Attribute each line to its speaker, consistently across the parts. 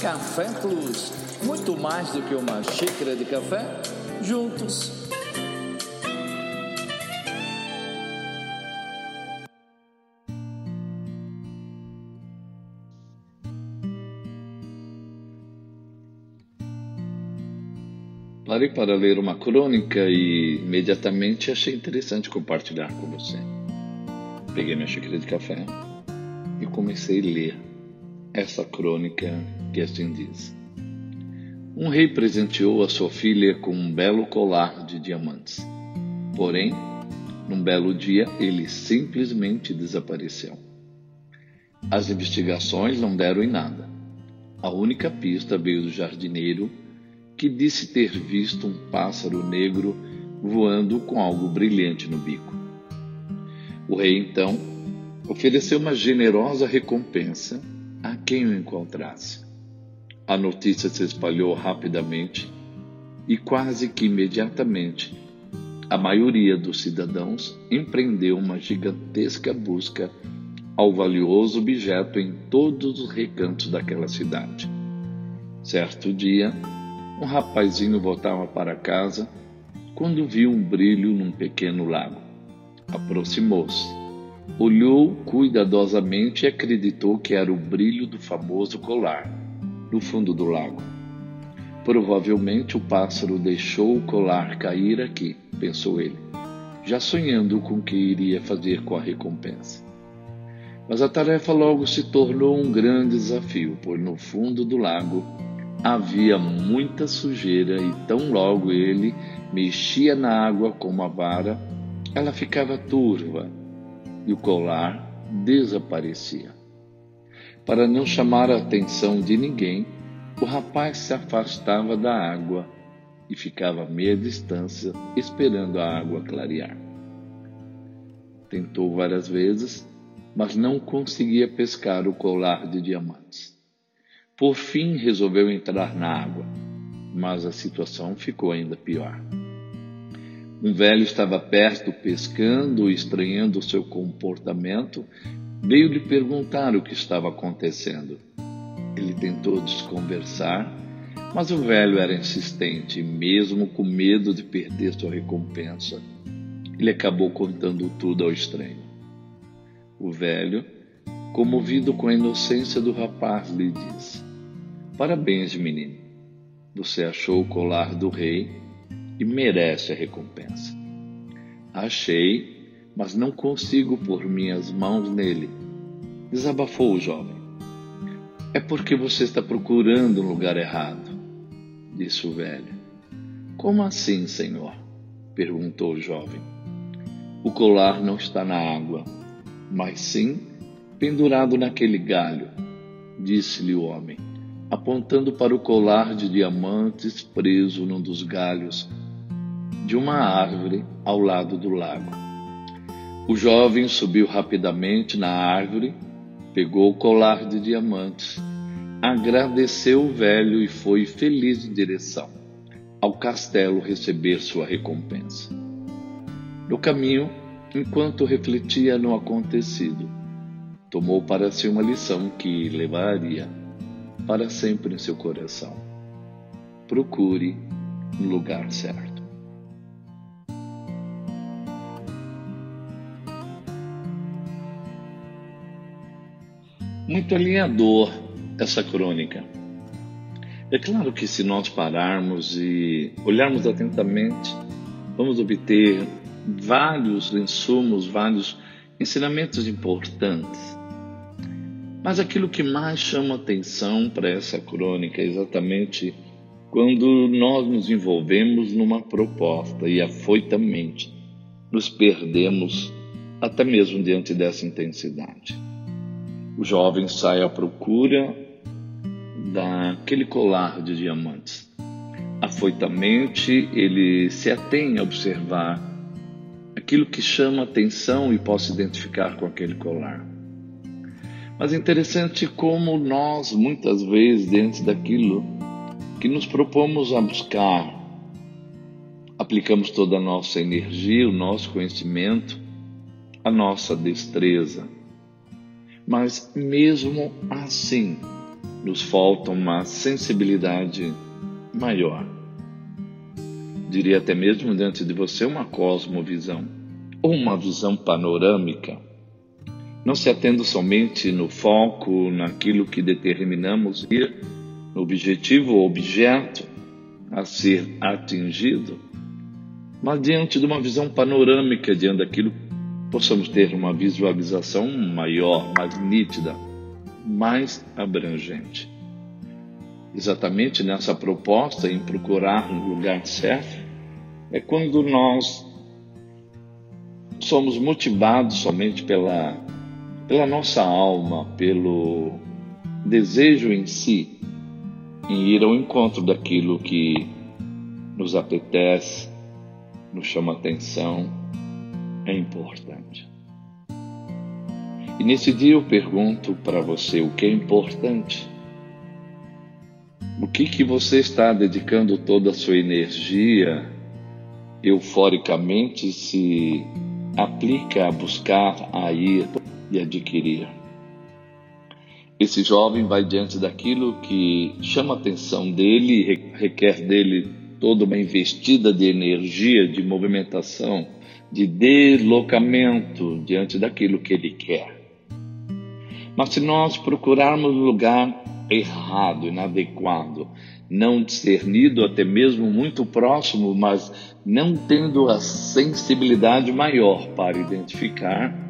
Speaker 1: Café Plus, muito mais do que uma xícara de café, juntos.
Speaker 2: Parei para ler uma crônica e imediatamente achei interessante compartilhar com você. Peguei minha xícara de café e comecei a ler essa crônica que assim diz. Um rei presenteou a sua filha com um belo colar de diamantes. Porém, num belo dia, ele simplesmente desapareceu. As investigações não deram em nada. A única pista veio do jardineiro, que disse ter visto um pássaro negro voando com algo brilhante no bico. O rei então ofereceu uma generosa recompensa a quem o encontrasse. A notícia se espalhou rapidamente e quase que imediatamente a maioria dos cidadãos empreendeu uma gigantesca busca ao valioso objeto em todos os recantos daquela cidade. Certo dia, um rapazinho voltava para casa quando viu um brilho num pequeno lago. Aproximou-se, olhou cuidadosamente e acreditou que era o brilho do famoso colar no fundo do lago. Provavelmente o pássaro deixou o colar cair aqui, pensou ele, já sonhando com o que iria fazer com a recompensa. Mas a tarefa logo se tornou um grande desafio, pois no fundo do lago havia muita sujeira e tão logo ele mexia na água com uma vara, ela ficava turva e o colar desaparecia. Para não chamar a atenção de ninguém, o rapaz se afastava da água e ficava a meia distância esperando a água clarear. Tentou várias vezes, mas não conseguia pescar o colar de diamantes. Por fim, resolveu entrar na água, mas a situação ficou ainda pior. Um velho estava perto pescando, estranhando seu comportamento veio lhe perguntar o que estava acontecendo. Ele tentou desconversar, mas o velho era insistente mesmo com medo de perder sua recompensa, ele acabou contando tudo ao estranho. O velho, comovido com a inocência do rapaz, lhe disse: Parabéns, menino. Você achou o colar do rei e merece a recompensa. Achei mas não consigo pôr minhas mãos nele. Desabafou o jovem. É porque você está procurando um lugar errado, disse o velho. Como assim, senhor? perguntou o jovem. O colar não está na água, mas sim pendurado naquele galho, disse-lhe o homem, apontando para o colar de diamantes preso num dos galhos de uma árvore ao lado do lago. O jovem subiu rapidamente na árvore, pegou o colar de diamantes, agradeceu o velho e foi feliz em direção ao castelo receber sua recompensa. No caminho, enquanto refletia no acontecido, tomou para si uma lição que levaria para sempre em seu coração. Procure no lugar certo. muito alinhador essa crônica. É claro que se nós pararmos e olharmos atentamente, vamos obter vários insumos, vários ensinamentos importantes. Mas aquilo que mais chama atenção para essa crônica é exatamente quando nós nos envolvemos numa proposta e afoitamente nos perdemos até mesmo diante dessa intensidade. O jovem sai à procura daquele colar de diamantes. Afoitamente, ele se atém a observar aquilo que chama atenção e possa identificar com aquele colar. Mas interessante como nós, muitas vezes, dentro daquilo que nos propomos a buscar, aplicamos toda a nossa energia, o nosso conhecimento, a nossa destreza. Mas mesmo assim, nos falta uma sensibilidade maior. Diria até mesmo diante de você uma cosmovisão ou uma visão panorâmica, não se atendo somente no foco, naquilo que determinamos ir, no objetivo ou objeto a ser atingido, mas diante de uma visão panorâmica, diante daquilo, possamos ter uma visualização maior, mais nítida, mais abrangente. Exatamente nessa proposta em procurar um lugar certo, é quando nós somos motivados somente pela, pela nossa alma, pelo desejo em si, em ir ao encontro daquilo que nos apetece, nos chama atenção, é importante. E nesse dia eu pergunto para você o que é importante. O que que você está dedicando toda a sua energia euforicamente se aplica a buscar, a ir e adquirir. Esse jovem vai diante daquilo que chama a atenção dele, requer dele toda uma investida de energia, de movimentação, de deslocamento diante daquilo que ele quer. Mas se nós procurarmos o lugar errado, inadequado, não discernido, até mesmo muito próximo, mas não tendo a sensibilidade maior para identificar,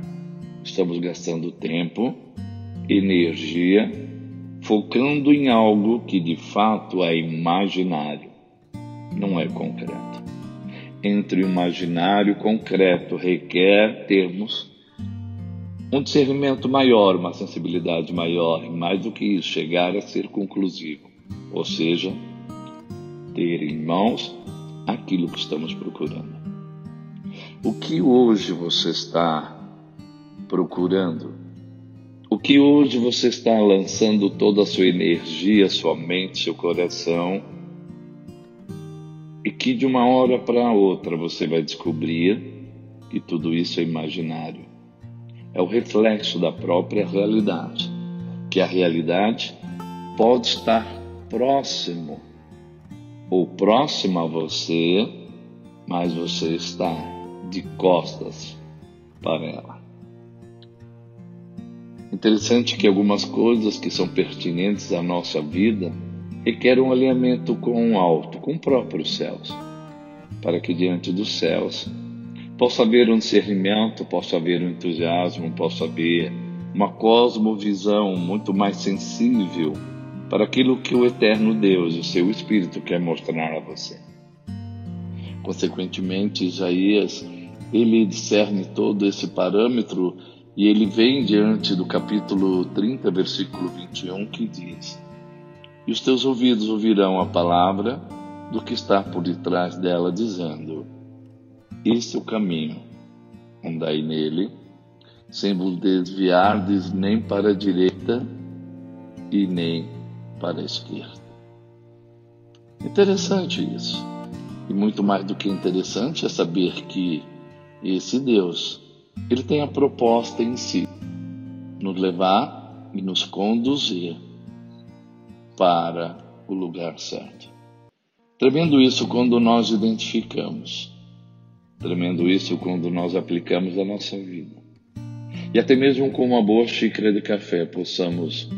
Speaker 2: estamos gastando tempo, energia, focando em algo que de fato é imaginário, não é concreto. Entre o imaginário e o concreto requer termos um discernimento maior, uma sensibilidade maior, e mais do que isso, chegar a ser conclusivo ou seja, ter em mãos aquilo que estamos procurando. O que hoje você está procurando? O que hoje você está lançando toda a sua energia, sua mente, seu coração? E que de uma hora para outra você vai descobrir que tudo isso é imaginário. É o reflexo da própria realidade. Que a realidade pode estar próximo ou próximo a você, mas você está de costas para ela. Interessante que algumas coisas que são pertinentes à nossa vida requerem um alinhamento com o alto, com o próprio céus, para que diante dos céus possa haver um discernimento, possa haver um entusiasmo, possa haver uma cosmovisão muito mais sensível para aquilo que o eterno Deus, o seu Espírito, quer mostrar a você. Consequentemente, Isaías, ele discerne todo esse parâmetro e ele vem diante do capítulo 30, versículo 21, que diz: E os teus ouvidos ouvirão a palavra do que está por detrás dela, dizendo: Este é o caminho, andai nele, sem vos desviardes nem para a direita e nem para a esquerda. Interessante isso. E muito mais do que interessante é saber que esse Deus, ele tem a proposta em si, nos levar e nos conduzir para o lugar certo. Tremendo isso quando nós identificamos. Tremendo isso quando nós aplicamos a nossa vida. E até mesmo com uma boa xícara de café possamos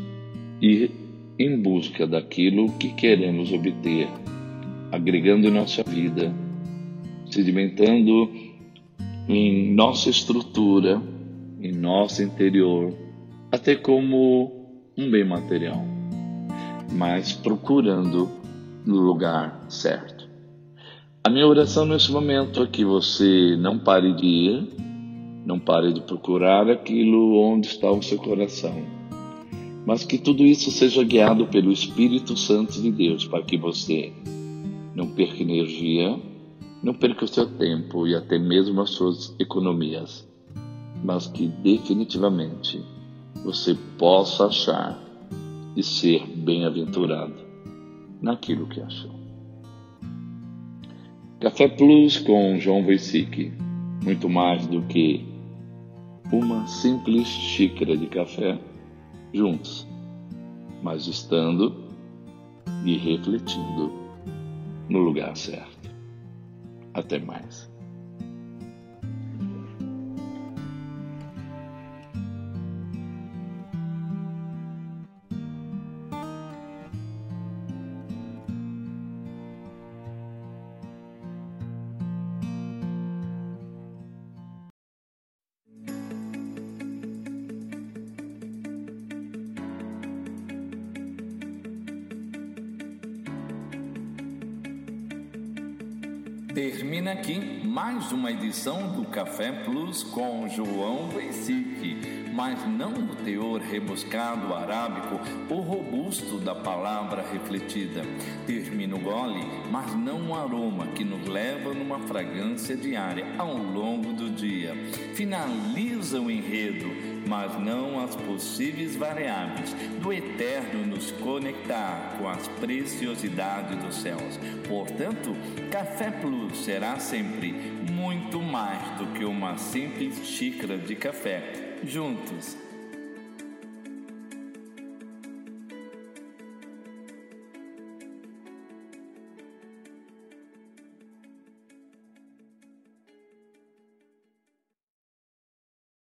Speaker 2: ir em busca daquilo que queremos obter, agregando em nossa vida, sedimentando em nossa estrutura, em nosso interior, até como um bem material, mas procurando no lugar certo. A minha oração nesse momento é que você não pare de ir, não pare de procurar aquilo onde está o seu coração mas que tudo isso seja guiado pelo Espírito Santo de Deus, para que você não perca energia, não perca o seu tempo e até mesmo as suas economias, mas que definitivamente você possa achar e ser bem-aventurado naquilo que achou. Café Plus com João Voicic. Muito mais do que uma simples xícara de café juntos, mas estando e refletindo no lugar certo. Até mais.
Speaker 1: Termina aqui mais uma edição do Café Plus com João Veicic, mas não o teor rebuscado arábico ou robusto da palavra refletida. Termina o gole, mas não o aroma que nos leva numa fragrância diária ao longo do dia. Finaliza o enredo mas não as possíveis variáveis do eterno nos conectar com as preciosidades dos céus. Portanto, Café Plus será sempre muito mais do que uma simples xícara de café. Juntos